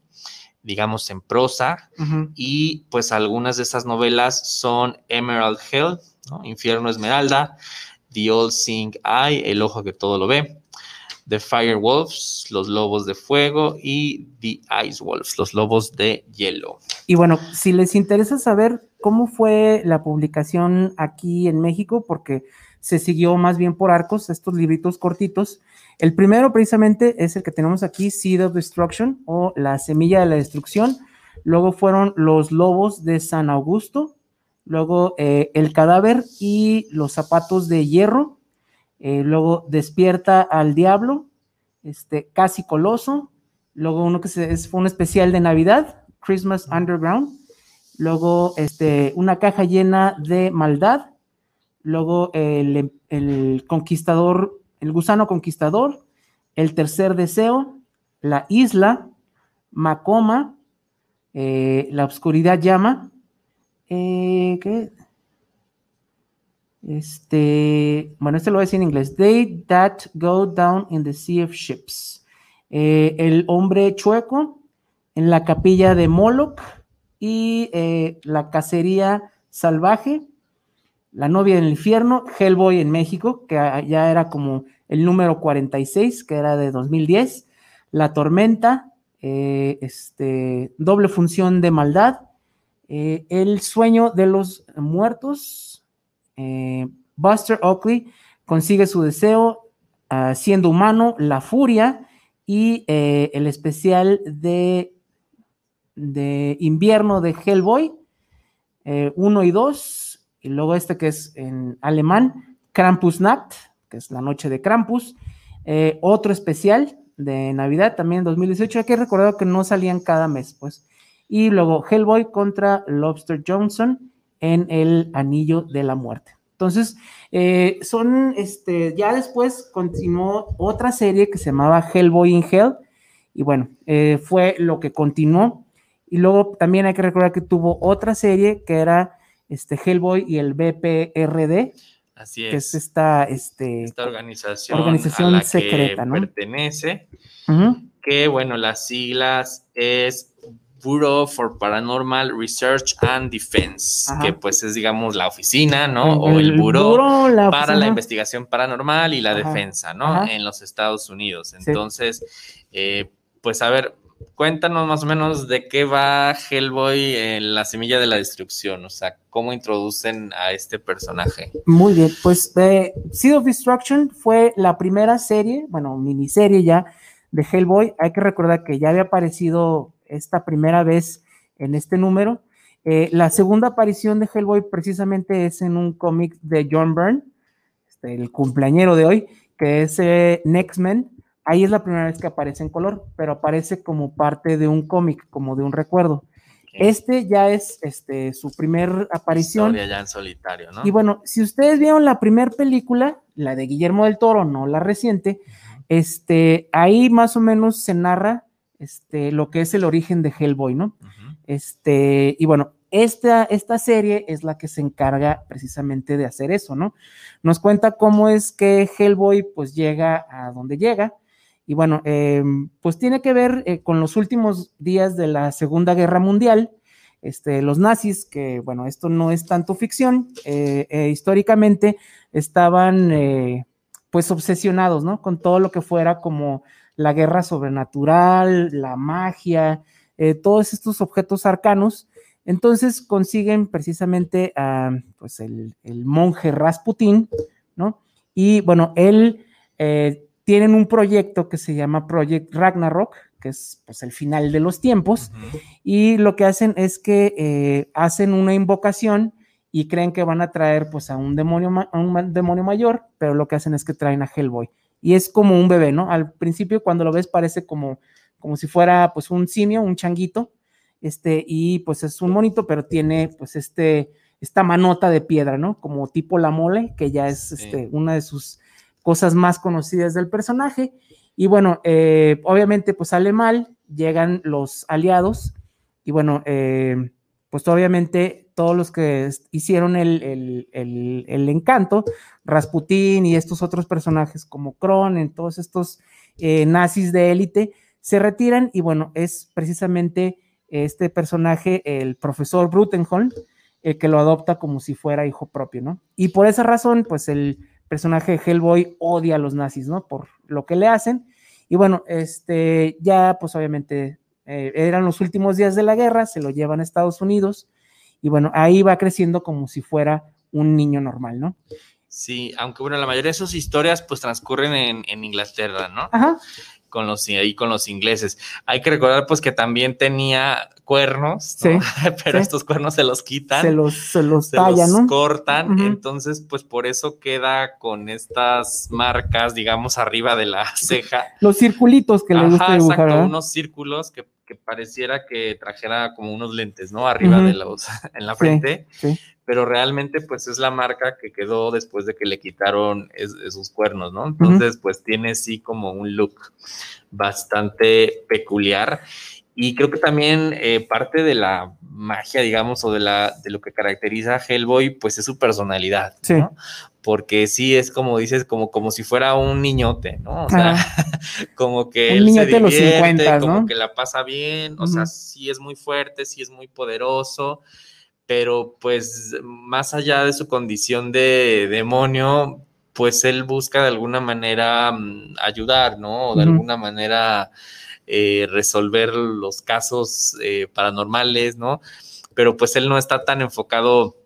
digamos en prosa, y pues algunas de esas novelas son Emerald Hell, ¿no? Infierno Esmeralda, The Old Seeing Eye, El Ojo que todo lo ve, The Fire Wolves, Los Lobos de Fuego y The Ice Wolves, Los Lobos de Hielo. Y bueno, si les interesa saber cómo fue la publicación aquí en México, porque se siguió más bien por arcos, estos libritos cortitos. El primero precisamente es el que tenemos aquí, Seed of Destruction o La Semilla de la Destrucción. Luego fueron Los Lobos de San Augusto. Luego eh, El Cadáver y Los Zapatos de Hierro. Eh, luego Despierta al Diablo, este, Casi Coloso, luego uno que se, fue un especial de Navidad, Christmas Underground, luego este, una caja llena de maldad, luego el, conquistador, el gusano conquistador, el tercer deseo, la isla, Macoma, eh, la oscuridad llama, eh, ¿qué? Este, bueno, este lo voy a decir en inglés. They that go down in the sea of ships. Eh, el hombre chueco en la capilla de Moloch y eh, la cacería salvaje. La novia del infierno, Hellboy en México, que ya era como el número 46, que era de 2010. La tormenta, eh, este, doble función de maldad. el sueño de los muertos, eh, Buster Oakley consigue su deseo ah, siendo humano, la furia y eh, el especial de, de invierno de Hellboy 1 eh, y 2, y luego este que es en alemán, Krampusnacht, que es la noche de Krampus, otro especial de Navidad también en 2018, hay que recordar que no salían cada mes, pues, y luego Hellboy contra Lobster Johnson, en el Anillo de la Muerte. Entonces, eh, son, este, ya después continuó otra serie que se llamaba Hellboy in Hell, y bueno, eh, fue lo que continuó. Y luego también hay que recordar que tuvo otra serie que era este, Hellboy y el BPRD. Así es. Que es esta, este, esta organización, secreta, ¿no? Pertenece. Que bueno, las siglas es Bureau for Paranormal Research and Defense, que pues es, digamos, la oficina, ¿no? o el, Bureau, para la investigación paranormal y la defensa, ¿no? En los Estados Unidos. Entonces, eh, pues a ver, cuéntanos más o menos de qué va Hellboy en la semilla de la destrucción, o sea, cómo introducen a este personaje. Muy bien, pues eh, Seed of Destruction fue la primera serie, bueno, miniserie ya de Hellboy. Hay que recordar que ya había aparecido esta primera vez en este número. Eh, la segunda aparición de Hellboy precisamente es en un cómic de John Byrne, este, el cumpleañero de hoy, que es eh, Next Men Ahí es la primera vez que aparece en color, pero aparece como parte de un cómic, como de un recuerdo. Este ya es este, su primer aparición. Historia ya en solitario, ¿no? Y bueno, si ustedes vieron la primera película, la de Guillermo del Toro, no la reciente, este, ahí más o menos se narra este, lo que es el origen de Hellboy, ¿no? Este, y bueno, esta, esta serie es la que se encarga precisamente de hacer eso, ¿no? Nos cuenta cómo es que Hellboy pues llega a donde llega, y bueno, em, pues tiene que ver eh, con los últimos días de la Segunda Guerra Mundial. Este, los nazis, que bueno, esto no es tanto ficción, eh, eh, históricamente estaban pues obsesionados, ¿no? Con todo lo que fuera como la guerra sobrenatural, la magia, todos estos objetos arcanos. Entonces consiguen precisamente a, pues el, el monje Rasputin, ¿no? Y bueno, él tienen un proyecto que se llama Project Ragnarok, que es pues, el final de los tiempos, y lo que hacen es que eh, hacen una invocación y creen que van a traer pues a un demonio, un demonio mayor, pero lo que hacen es que traen a Hellboy. Y es como un bebé, ¿no? Al principio cuando lo ves parece como, como si fuera pues un simio, un changuito, este, y pues es un monito, pero tiene pues este, esta manota de piedra, ¿no? Como tipo la mole, que ya es este, una de sus cosas más conocidas del personaje. Y bueno, eh, obviamente pues sale mal, llegan los aliados y bueno, eh, pues obviamente todos los que hicieron el, encanto, Rasputín y estos otros personajes como en todos estos eh, nazis de élite, se retiran y bueno, es precisamente este personaje, el profesor Brutenholm, el que lo adopta como si fuera hijo propio, ¿no? Y por esa razón, pues el personaje de Hellboy odia a los nazis, ¿no? Por lo que le hacen. Y bueno, este, ya pues obviamente eh, eran los últimos días de la guerra, se lo llevan a Estados Unidos y bueno, ahí va creciendo como si fuera un niño normal, ¿no? Sí, aunque bueno, la mayoría de sus historias pues transcurren en, en Inglaterra, ¿no? Ajá con los, ahí con los ingleses. Hay que recordar pues que también tenía cuernos, pero estos cuernos se los quitan. Se los, se los tallan, cortan, entonces pues por eso queda con estas marcas, digamos, arriba de la ceja. Los circulitos que le gusta dibujar, exacto, unos círculos que, pareciera que trajera como unos lentes, ¿no? Arriba de los, en la frente. Sí, pero realmente pues es la marca que quedó después de que le quitaron esos cuernos, ¿no? Entonces pues tiene sí como un look bastante peculiar y creo que también eh, parte de la magia, digamos, o de, la, de lo que caracteriza a Hellboy, pues es su personalidad, ¿no? Porque sí es como dices, como, como si fuera un niñote, ¿no? O sea, como que él se divierte, como que la pasa bien, o sea, sí es muy fuerte, sí es muy poderoso, pero pues más allá de su condición de demonio, pues él busca de alguna manera mm, ayudar, ¿no? O de alguna manera eh, resolver los casos eh, paranormales, ¿no? Pero pues él no está tan enfocado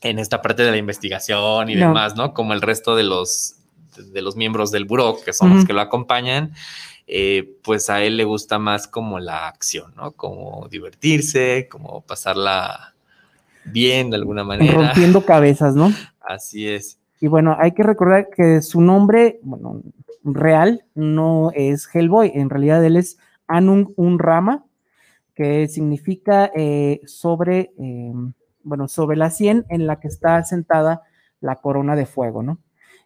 en esta parte de la investigación y demás, ¿no? Como el resto de los, de los miembros del buró, que son los que lo acompañan. Eh, pues a él le gusta más como la acción, ¿no? Como divertirse, como pasarla bien de alguna manera. Rompiendo cabezas, ¿no? Así es. Y bueno, hay que recordar que su nombre, bueno, real no es Hellboy, en realidad él es Anung Unrama, que significa eh, sobre, em, bueno, sobre la sien en la que está sentada la corona de fuego, ¿no?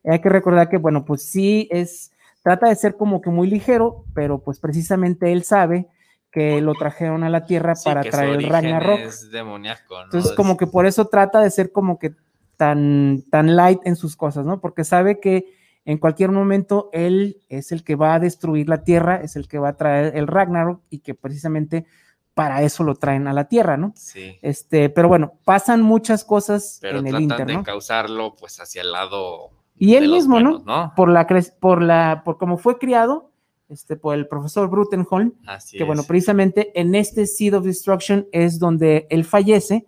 Hay que recordar que, bueno, pues sí es, trata de ser como que muy ligero, pero pues precisamente él sabe que lo trajeron a la Tierra para traer el Ragnarok. Es demoníaco, ¿no? Entonces, como que por eso trata de ser como que tan, tan light en sus cosas, ¿no? Porque sabe que en cualquier momento él es el que va a destruir la Tierra, es el que va a traer el Ragnarok y que precisamente para eso lo traen a la Tierra, ¿no? Sí. Este, pero bueno, pasan muchas cosas pero en el Inter, de ¿no? causarlo pues hacia el lado Y él mismo, buenos, ¿no? Por la, por la, por cómo fue criado, este, por el profesor Brutenholm, Así que bueno, precisamente en este Seed of Destruction es donde él fallece.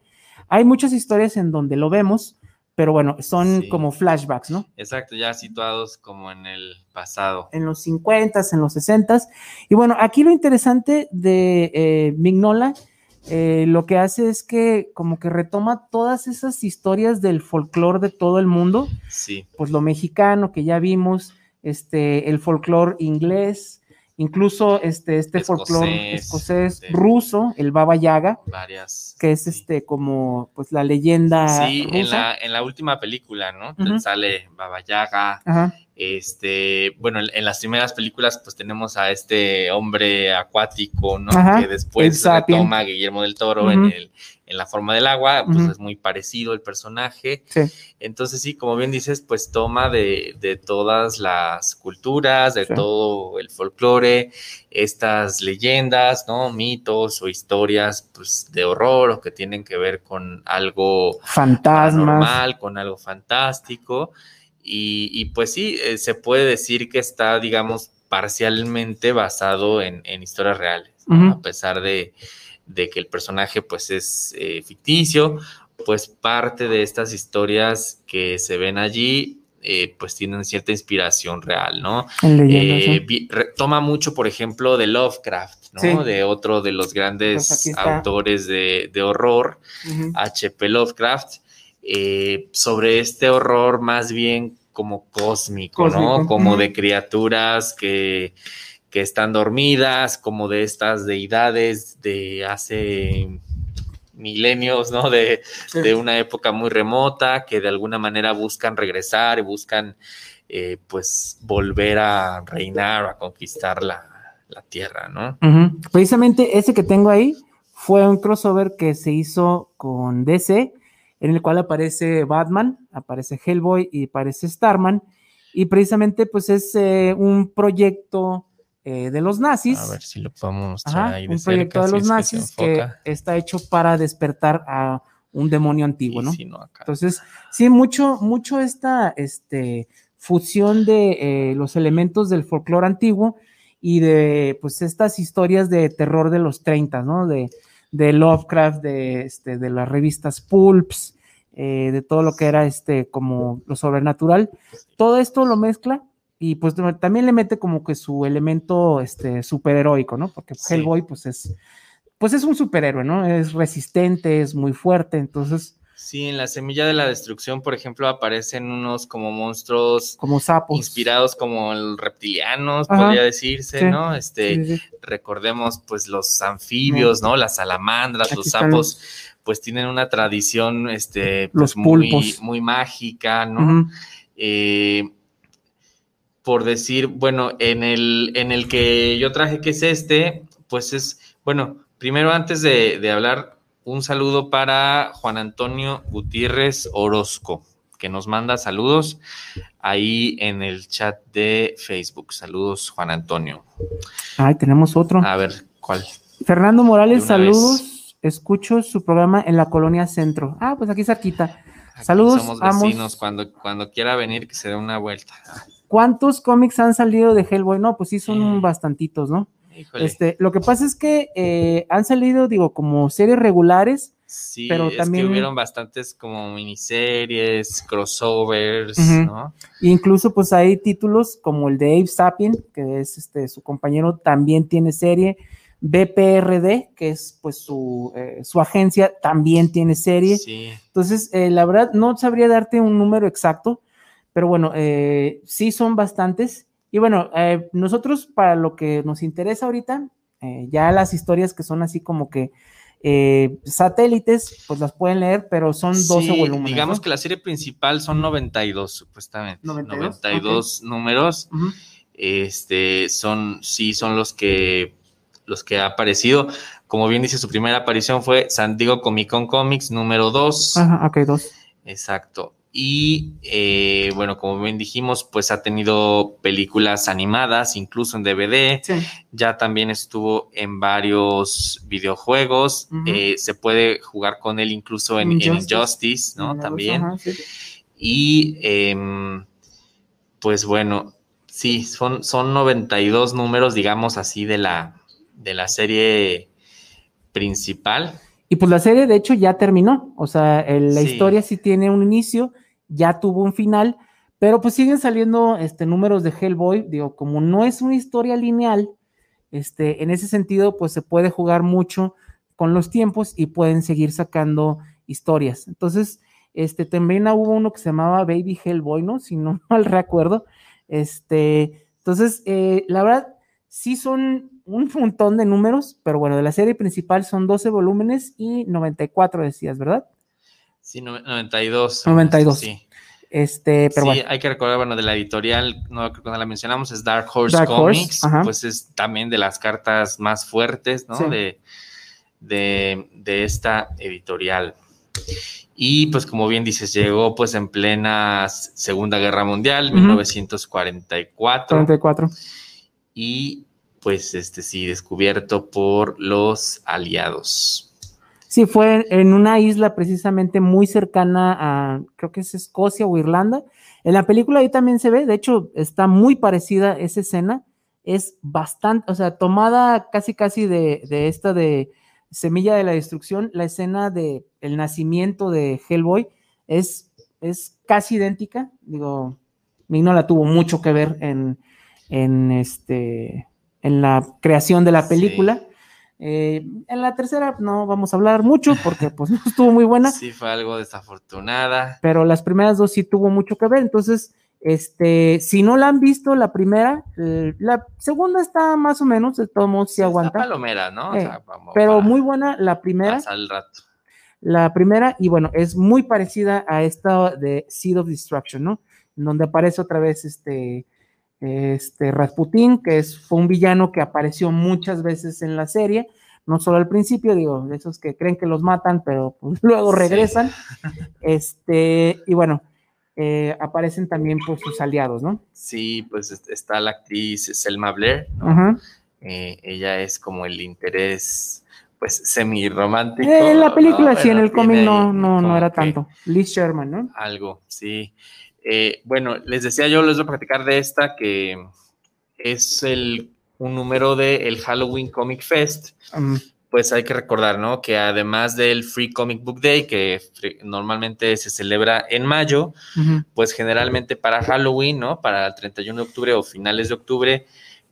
Hay muchas historias en donde lo vemos, pero bueno, son Sí. como flashbacks, ¿no? Exacto, ya situados como en el pasado. En los 50, en los 60. Y bueno, aquí lo interesante de eh, Mignola, eh, lo que hace es que como que retoma todas esas historias del folclore de todo el mundo, Sí, pues lo mexicano que ya vimos, este, el folclore inglés, incluso este, este folclore Escocés, ruso, el Baba Yaga, varias. que es sí. este como pues la leyenda Sí, en rusa. la, en la última película, ¿no? Sale Baba Yaga. Ajá, Este, bueno, en, en las primeras películas, pues tenemos a este hombre acuático, ¿no? Ajá, que después retoma a Guillermo del Toro en, el, en la forma del agua, pues es muy parecido el personaje. sí, Entonces, sí, como bien dices, pues toma de, de todas las culturas, de Sí. todo el folclore, estas leyendas, ¿no? Mitos o historias, pues, de horror o que tienen que ver con algo paranormal, con algo fantástico. Y, y, pues sí, eh, se puede decir que está, digamos, parcialmente basado en, en historias reales, a pesar de, de que el personaje pues es eh, ficticio, pues parte de estas historias que se ven allí, eh, pues tienen cierta inspiración real, ¿no? Eh, toma mucho, por ejemplo, de Lovecraft, ¿no? Sí. De otro de los Pues grandes autores de, de horror. H.P. Lovecraft, eh, sobre este horror más bien como cósmico, Cósmico, ¿no? Como de criaturas que, que están dormidas, como de estas deidades de hace milenios, ¿no? De, de una época muy remota, que de alguna manera buscan regresar y buscan, eh, pues, volver a reinar o a conquistar la, la tierra, ¿no? Precisamente ese que tengo ahí fue un crossover que se hizo con DC, en el cual aparece Batman, aparece Hellboy y aparece Starman. Y precisamente, pues es eh, un proyecto eh, de los nazis. A ver si lo podemos mostrar Ajá, ahí de un proyecto de si los es nazis que, está hecho para despertar a un demonio antiguo, ¿no? si no, acá. Entonces, sí, mucho, mucho esta este, fusión de eh, los elementos del folclore antiguo y de pues estas historias de terror de los 30, ¿no? De, de Lovecraft, de, este, de las revistas Pulps, eh, de todo lo que era este como lo sobrenatural. Todo esto lo mezcla y pues también le mete como que su elemento este, superheroico, ¿no? Porque Sí. Hellboy pues es, pues es un superhéroe, ¿no? Es resistente, es muy fuerte, entonces Sí, en la semilla de la destrucción, por ejemplo, aparecen unos como monstruos como sapos. inspirados como reptilianos, Ajá, podría decirse, sí, ¿no? Este, Sí, recordemos pues los anfibios, ¿no? Las salamandras, Aquí los están sapos, pues tienen una tradición, este, pues, muy, pulpos. muy mágica, ¿no? Eh, por decir, bueno, en el, en el que yo traje, que es este, pues es, bueno, primero antes de, de hablar, un saludo para Juan Antonio Gutiérrez Orozco, que nos manda saludos ahí en el chat de Facebook. Saludos, Juan Antonio. Ay, tenemos otro. A ver, ¿cuál? Fernando Morales, saludos. Escucho su programa en la colonia centro. Ah, pues aquí cerquita. Aquí Saludos, Somos vecinos. Cuando, cuando quiera venir, que se dé una vuelta. ¿Cuántos cómics han salido de Hellboy? No, pues sí, son Eh, bastantitos, ¿no? Híjole. Este, lo que pasa es que eh, han salido, digo, como series regulares. Sí, pero es también- que hubieron bastantes como miniseries, crossovers. ¿no? Incluso, pues hay títulos como el de Abe Sapien, que es este, su compañero, también tiene serie. BPRD, que es pues su, eh, su agencia, también tiene serie. Sí, Entonces, eh, la verdad, no sabría darte un número exacto, pero bueno, eh, sí son bastantes. Y bueno, eh, nosotros para lo que nos interesa ahorita, eh, ya las historias que son así como que eh, satélites, pues las pueden leer, pero son 12 Sí, volúmenes. digamos ¿no? que la serie principal son 92, supuestamente. 92, 92 números. Ujú. Este, son, sí, son los que, los que ha aparecido. Como bien dice, su primera aparición fue San Diego Comic Con Comics número 2. Ajá, ok, dos. Exacto. Y eh, bueno, como bien dijimos, pues ha tenido películas animadas, incluso en DVD. Ya también estuvo en varios videojuegos. Eh, se puede jugar con él incluso en Injustice, ¿no? también. Y em, pues bueno, sí, son, son 92 números, digamos así, de la, de la serie principal. Y pues la serie de hecho ya terminó, o sea, la historia sí tiene un inicio, ya tuvo un final, pero pues siguen saliendo este, números de Hellboy, digo, como no es una historia lineal, este, en ese sentido pues se puede jugar mucho con los tiempos y pueden seguir sacando historias. Entonces, este, también hubo uno que se llamaba Baby Hellboy, ¿no? Si no mal recuerdo. Este, entonces, eh, la verdad, sí son un montón de números, pero bueno, de la serie principal son 12 volúmenes y 94 decías, ¿verdad? Sí, 92. 92. Sí. Este, pero sí, hay que recordar, bueno, de la editorial, no creo que la mencionamos, es Dark Horse Comics, pues es también de las cartas más fuertes, ¿no? De, de, de, esta editorial. Y pues como bien dices, llegó pues en plena Segunda Guerra Mundial, 1944. 44. Y pues este sí, descubierto por los aliados. Sí, fue en una isla precisamente muy cercana a, creo que es Escocia o Irlanda. En la película ahí también se ve, de hecho, está muy parecida esa escena. Es bastante, o sea, tomada casi casi de, esta de Semilla de la Destrucción, la escena de el nacimiento de Hellboy es, es casi idéntica. Digo, la tuvo mucho que ver en, en este en la creación de la película. Eh, en la tercera no vamos a hablar mucho porque pues no estuvo muy buena. Sí, fue algo desafortunada. Pero las primeras dos sí tuvo mucho que ver. Entonces, este, si no la han visto, la primera, eh, la segunda está más o menos, de todos modos sí, aguanta. palomera, ¿no? Eh, pero muy buena la primera. rato. La primera, y bueno, es muy parecida a esta de Seed of Destruction, ¿no? En donde aparece otra vez este este Rasputin, que es, fue un villano que apareció muchas veces en la serie, no solo al principio, digo, de esos que creen que los matan, pero pues, luego regresan. Este, y bueno, eh, aparecen también pues sus aliados, ¿no? Sí, pues está la actriz Selma Blair, eh, ella es como el interés pues semi romántico. en la película sí, en el cómic no, no, no era tanto. Liz Sherman, ¿no? Algo, sí. Eh, bueno, les decía yo, les voy a platicar de esta que es el, un número del el Halloween Comic Fest. Pues hay que recordar, ¿no? Que además del Free Comic Book Day, que normalmente se celebra en mayo, pues generalmente para Halloween, ¿no? Para el 31 de octubre o finales de octubre,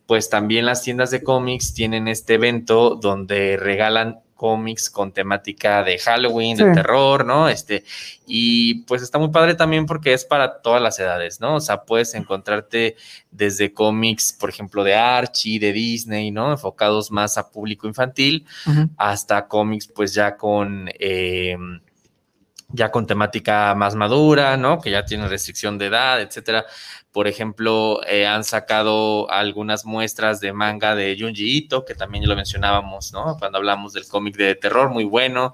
pues también las tiendas de cómics tienen este evento donde regalan cómics con temática de Halloween, de terror, ¿no? Este, y pues está muy padre también porque es para todas las edades, ¿no? O sea, puedes encontrarte desde cómics, por ejemplo, de Archie, de Disney, ¿no? Enfocados más a público infantil, hasta cómics, pues ya con. Em, ya con temática más madura, ¿no? Que ya tiene restricción de edad, etcétera. Por ejemplo, eh, han sacado algunas muestras de manga de Junji Ito, que también ya lo mencionábamos, ¿no? Cuando hablamos del cómic de terror, muy bueno.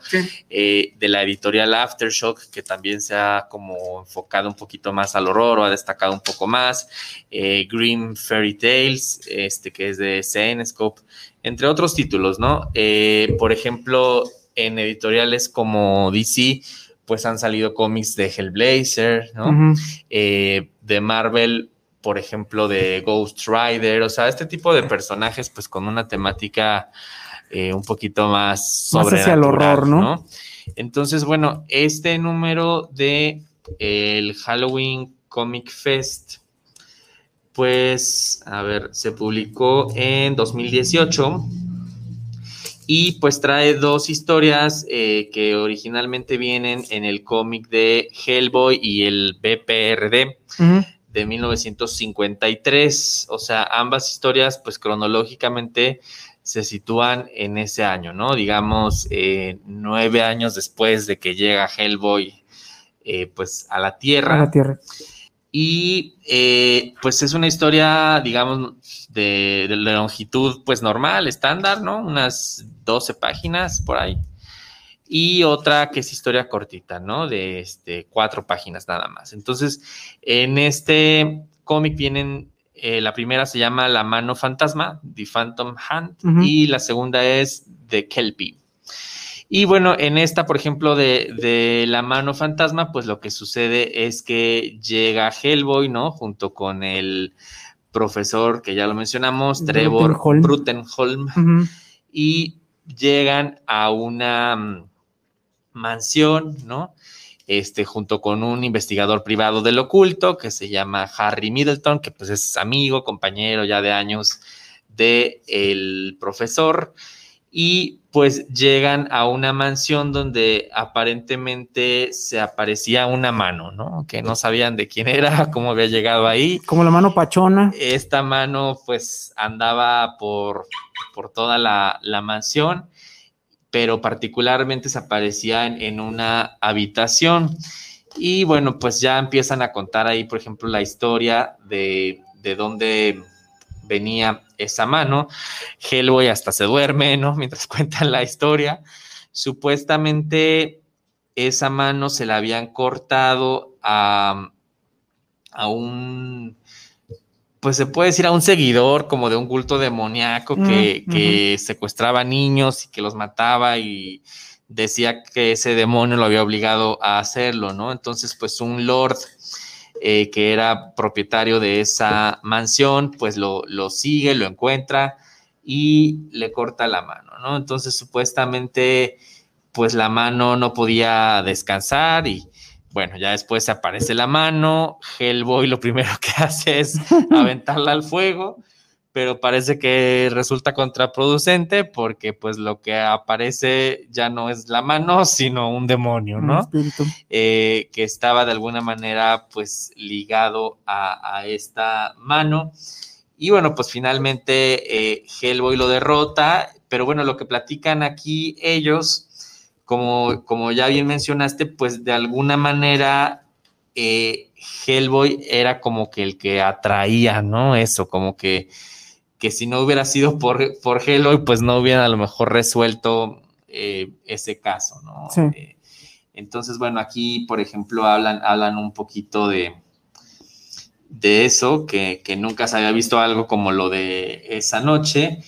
Eh, de la editorial Aftershock, que también se ha como enfocado un poquito más al horror o ha destacado un poco más. Eh, Grim Fairy Tales, este que es de CNScope, entre otros títulos, ¿no? por ejemplo, en editoriales como DC, pues han salido cómics de Hellblazer, ¿no? Eh, de Marvel, por ejemplo, de Ghost Rider, o sea, este tipo de personajes, pues con una temática eh, un poquito más sobre el horror, ¿no? Entonces, bueno, este número de el Halloween Comic Fest, pues, a ver, se publicó en 2018 y pues trae dos historias eh, que originalmente vienen en el cómic de Hellboy y el BPRD de 1953. O sea, ambas historias pues cronológicamente se sitúan en ese año, ¿no? Digamos, eh, nueve años después de que llega Hellboy eh, pues a la Tierra. A la Tierra. Y eh, pues es una historia, digamos, de, longitud pues normal, estándar, ¿no? Unas 12 páginas por ahí. y otra que es historia cortita, ¿no? De este, cuatro páginas nada más. Entonces, en este cómic vienen, eh, la primera se llama La mano fantasma, The Phantom Hand, y la segunda es The Kelpie. Y bueno, en esta, por ejemplo, de, la mano fantasma, pues lo que sucede es que llega Hellboy, ¿no? Junto con el profesor que ya lo mencionamos, Trevor Brutenholm, y llegan a una mm, mansión, ¿no? Este, junto con un investigador privado del oculto que se llama Harry Middleton, que pues es amigo, compañero ya de años del el profesor y pues llegan a una mansión donde aparentemente se aparecía una mano, ¿no? Que no sabían de quién era, cómo había llegado ahí. Como la mano pachona. Esta mano pues andaba por, por toda la, mansión, pero particularmente se aparecía en, en una habitación. Y bueno, pues ya empiezan a contar ahí, por ejemplo, la historia de, de dónde venía esa mano. Hellboy hasta se duerme, ¿no? Mientras cuentan la historia. Supuestamente esa mano se la habían cortado a, a un, pues se puede decir a un seguidor como de un culto demoníaco que, mm, que secuestraba niños y que los mataba y decía que ese demonio lo había obligado a hacerlo, ¿no? Entonces, pues un lord eh, que era propietario de esa mansión, pues lo, sigue, lo encuentra y le corta la mano, ¿no? Entonces supuestamente, pues la mano no podía descansar y bueno, ya después aparece la mano, Hellboy lo primero que hace es aventarla al fuego pero parece que resulta contraproducente porque pues lo que aparece ya no es la mano, sino un demonio, ¿no? Eh, que estaba de alguna manera pues ligado a, esta mano. Y bueno, pues finalmente eh, Hellboy lo derrota, pero bueno, lo que platican aquí ellos, como, como ya bien mencionaste, pues de alguna manera eh, Hellboy era como que el que atraía, ¿no? Eso, como que que si no hubiera sido por, por Hellboy, pues no hubieran a lo mejor resuelto eh, ese caso, ¿no? Eh, entonces, bueno, aquí, por ejemplo, hablan, hablan un poquito de, de eso, que, nunca se había visto algo como lo de esa noche,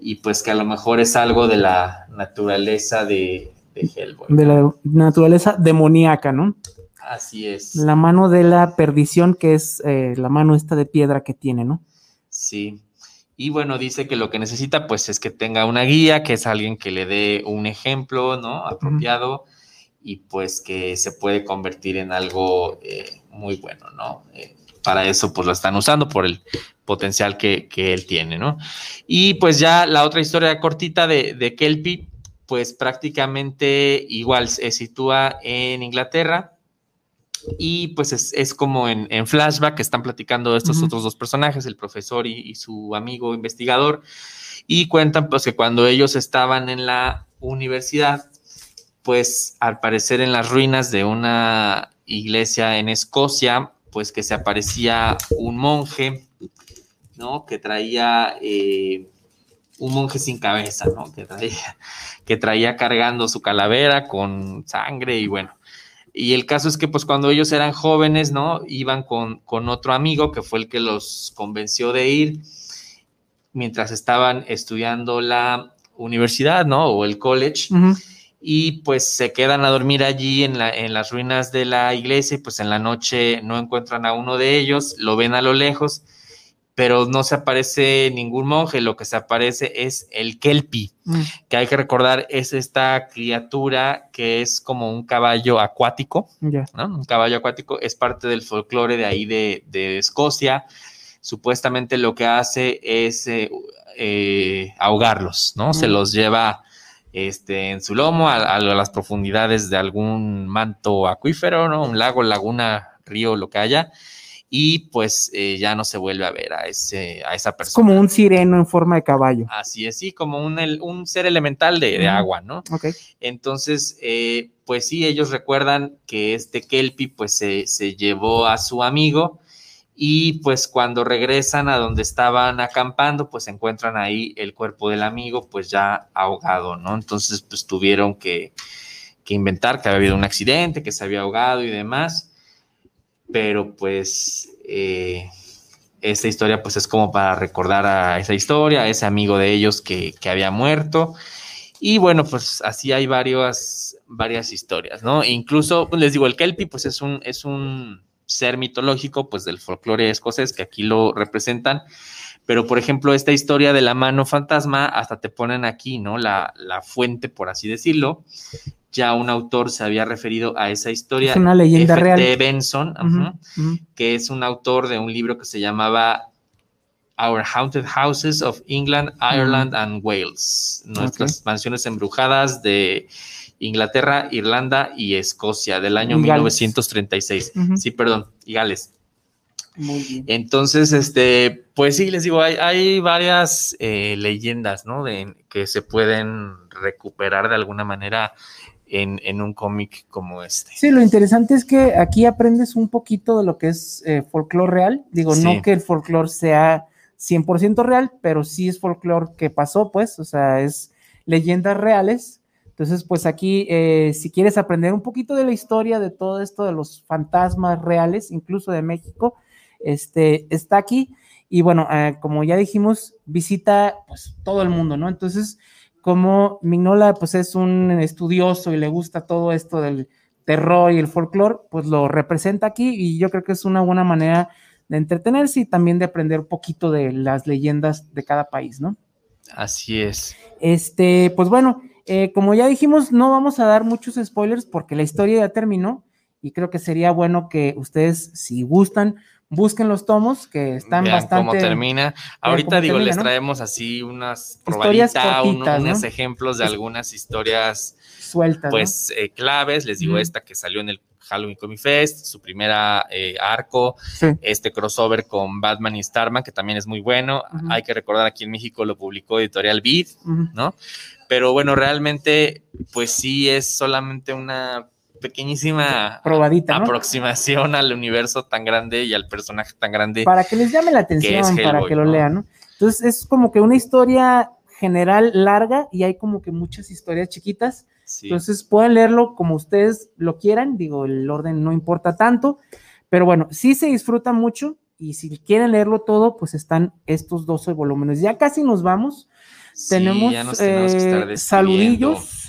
y pues que a lo mejor es algo de la naturaleza de, de Hellboy. De la naturaleza demoníaca, ¿no? Así es. La mano de la perdición, que es eh, la mano esta de piedra que tiene, ¿no? Sí. Y bueno, dice que lo que necesita pues es que tenga una guía, que es alguien que le dé un ejemplo, ¿no? Apropiado y pues que se puede convertir en algo eh, muy bueno, ¿no? Eh, para eso pues lo están usando por el potencial que, él tiene, ¿no? Y pues ya la otra historia cortita de, de Kelpie, pues prácticamente igual se sitúa en Inglaterra y pues es, como en, flashback que están platicando estos otros dos personajes, el profesor y, su amigo investigador, y cuentan pues que cuando ellos estaban en la universidad, pues al parecer en las ruinas de una iglesia en Escocia, pues que se aparecía un monje, ¿no? Que traía eh, un monje sin cabeza, ¿no? Que traía, que traía cargando su calavera con sangre y bueno, y el caso es que pues cuando ellos eran jóvenes, ¿no? Iban con, con otro amigo que fue el que los convenció de ir mientras estaban estudiando la universidad, ¿no? O el college. Y pues se quedan a dormir allí en, la, en las ruinas de la iglesia y pues en la noche no encuentran a uno de ellos, lo ven a lo lejos pero no se aparece ningún monje, lo que se aparece es el Kelpie, mm. que hay que recordar es esta criatura que es como un caballo acuático, Un caballo acuático es parte del folclore de ahí de, Escocia. Supuestamente lo que hace es eh, eh, ahogarlos, ¿no? Se mm. los lleva este, en su lomo a, las profundidades de algún manto acuífero, ¿no? Un lago, laguna, río, lo que haya y pues eh, ya no se vuelve a ver a, ese, a esa persona. Como un sireno en forma de caballo. Así es, sí, como un, un ser elemental de, agua, ¿no? Ok. Entonces, eh, pues sí, ellos recuerdan que este Kelpie pues se, se, llevó a su amigo y pues cuando regresan a donde estaban acampando, pues encuentran ahí el cuerpo del amigo pues ya ahogado, ¿no? Entonces pues tuvieron que inventar, que había habido un accidente, que se había ahogado y demás, pero pues eh, esta historia pues es como para recordar a esa historia, a ese amigo de ellos que, que había muerto. Y bueno, pues así hay varias, varias historias, ¿no? E incluso, pues les digo, el Kelpie pues es un, es un ser mitológico pues del folclore escocés que aquí lo representan pero, por ejemplo, esta historia de la mano fantasma, hasta te ponen aquí, ¿no? La, la fuente, por así decirlo. Ya un autor se había referido a esa historia. Es una leyenda F. real. Benson, que es un autor de un libro que se llamaba Our Haunted Houses of England, Ireland and Wales. Nuestras mansiones embrujadas de Inglaterra, Irlanda y Escocia del año 1936. Sí, perdón, y Gales. Entonces, este, pues sí, les digo, hay, varias eh, leyendas, ¿no? De, que se pueden recuperar de alguna manera en, un cómic como este. Sí, lo interesante es que aquí aprendes un poquito de lo que es eh, folclore real. Digo, no que el folclore sea 100% real, pero sí es folclore que pasó, pues, o sea, es leyendas reales. Entonces, pues aquí, eh, si quieres aprender un poquito de la historia de todo esto, de los fantasmas reales, incluso de México, este, está aquí. Y bueno, eh, como ya dijimos, visita pues todo el mundo, ¿no? Entonces, como Mignola pues es un estudioso y le gusta todo esto del terror y el folclore, pues lo representa aquí y yo creo que es una buena manera de entretenerse y también de aprender un poquito de las leyendas de cada país, ¿no? Así es. Este, pues bueno, eh, como ya dijimos, no vamos a dar muchos spoilers porque la historia ya terminó y creo que sería bueno que ustedes, si gustan, busquen los tomos que están Vean bastante. cómo termina. Ahorita digo, les traemos así unas probaditas, unos ejemplos de algunas historias sueltas. Pues eh, claves. Les digo, esta que salió en el Halloween Comic Fest, su primera eh, arco, este crossover con Batman y Starman, que también es muy bueno. Hay que recordar aquí en México lo publicó Editorial Beat, ¿no? Pero bueno, realmente, pues sí es solamente una pequeñísima probadita aproximación al universo tan grande y al personaje tan grande. Para que les llame la atención, para que lo lean, ¿no? Entonces es como que una historia general larga y hay como que muchas historias chiquitas. Entonces pueden leerlo como ustedes lo quieran, digo, el orden no importa tanto, pero bueno, sí se disfruta mucho y si quieren leerlo todo, pues están estos 12 volúmenes. Ya casi nos vamos. tenemos, eh, saludillos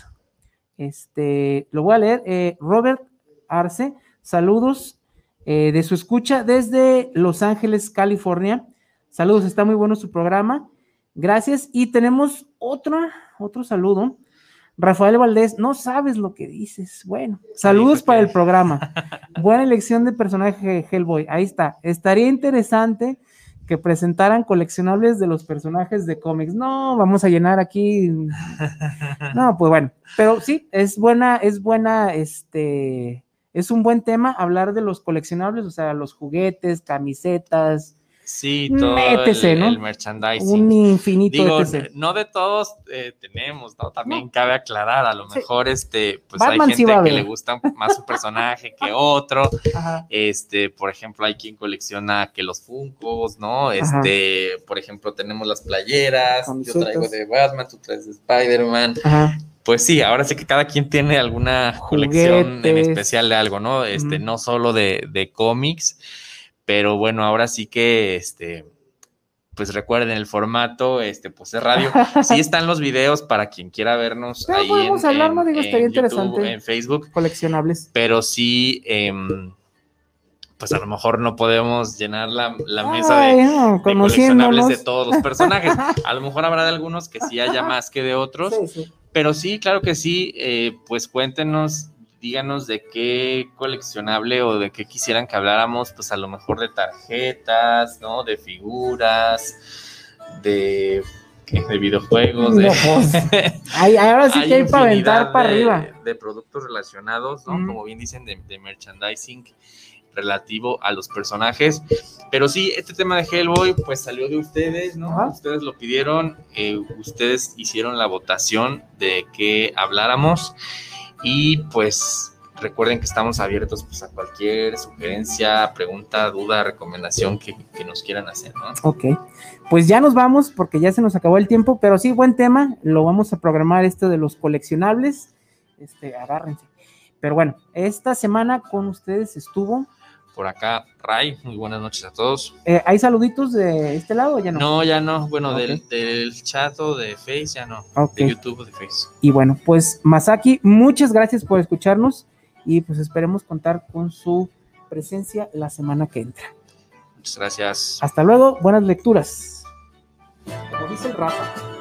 este, lo voy a leer. Eh, Robert Arce, saludos eh, de su escucha desde Los Ángeles, California. Saludos, está muy bueno su programa. Gracias. Y tenemos otro, otro saludo. Rafael Valdés, no sabes lo que dices. Bueno, saludos para el programa. Buena elección de personaje Hellboy. Ahí está. Estaría interesante que presentaran coleccionables de los personajes de cómics. No, vamos a llenar aquí. No, pues bueno, pero sí, es buena, es buena, este, es un buen tema hablar de los coleccionables, o sea, los juguetes, camisetas, Sí, todo el, merchandising. Un infinito Digo, no de todos eh, tenemos, ¿no? También cabe aclarar, a lo mejor este, pues hay gente que le gusta más su personaje que otro. Este, por ejemplo, hay quien colecciona que los Funkos, ¿no? Este, por ejemplo, tenemos las playeras, yo traigo de Batman, tú traes de Spider-Man. Pues sí, ahora sí que cada quien tiene alguna colección en especial de algo, ¿no? Este, no solo de, de cómics. Pero bueno, ahora sí que este pues recuerden el formato, este, pues es radio. Sí están los videos para quien quiera vernos ahí en, hablar, no digo, estaría interesante. en Facebook. Coleccionables. Pero sí, em, pues a lo mejor no podemos llenar la, mesa de, coleccionables de todos los personajes. A lo mejor habrá de algunos que sí haya más que de otros. Pero sí, claro que sí, eh, pues cuéntenos díganos de qué coleccionable o de qué quisieran que habláramos, pues a lo mejor de tarjetas, ¿no? De figuras, de, de videojuegos. De, ahora sí que hay para aventar para arriba. De productos relacionados, ¿no? Como bien dicen, de, merchandising relativo a los personajes. Pero sí, este tema de Hellboy, pues salió de ustedes, ¿no? Ustedes lo pidieron, eh, ustedes hicieron la votación de que habláramos. Y pues recuerden que estamos abiertos pues, a cualquier sugerencia, pregunta, duda, recomendación que, nos quieran hacer, ¿no? Ok, pues ya nos vamos porque ya se nos acabó el tiempo, pero sí, buen tema, lo vamos a programar este de los coleccionables este, agárrense. Pero bueno, esta semana con ustedes estuvo. Por acá, Ray, muy buenas noches a todos. Eh, ¿Hay saluditos de este lado o ya no? No, ya no. Bueno, del, chat o de Face ya no. De YouTube o de Face. Y bueno, pues Masaki, muchas gracias por escucharnos y pues esperemos contar con su presencia la semana que entra. Muchas gracias. Hasta luego, buenas lecturas. Como dice el Rafa.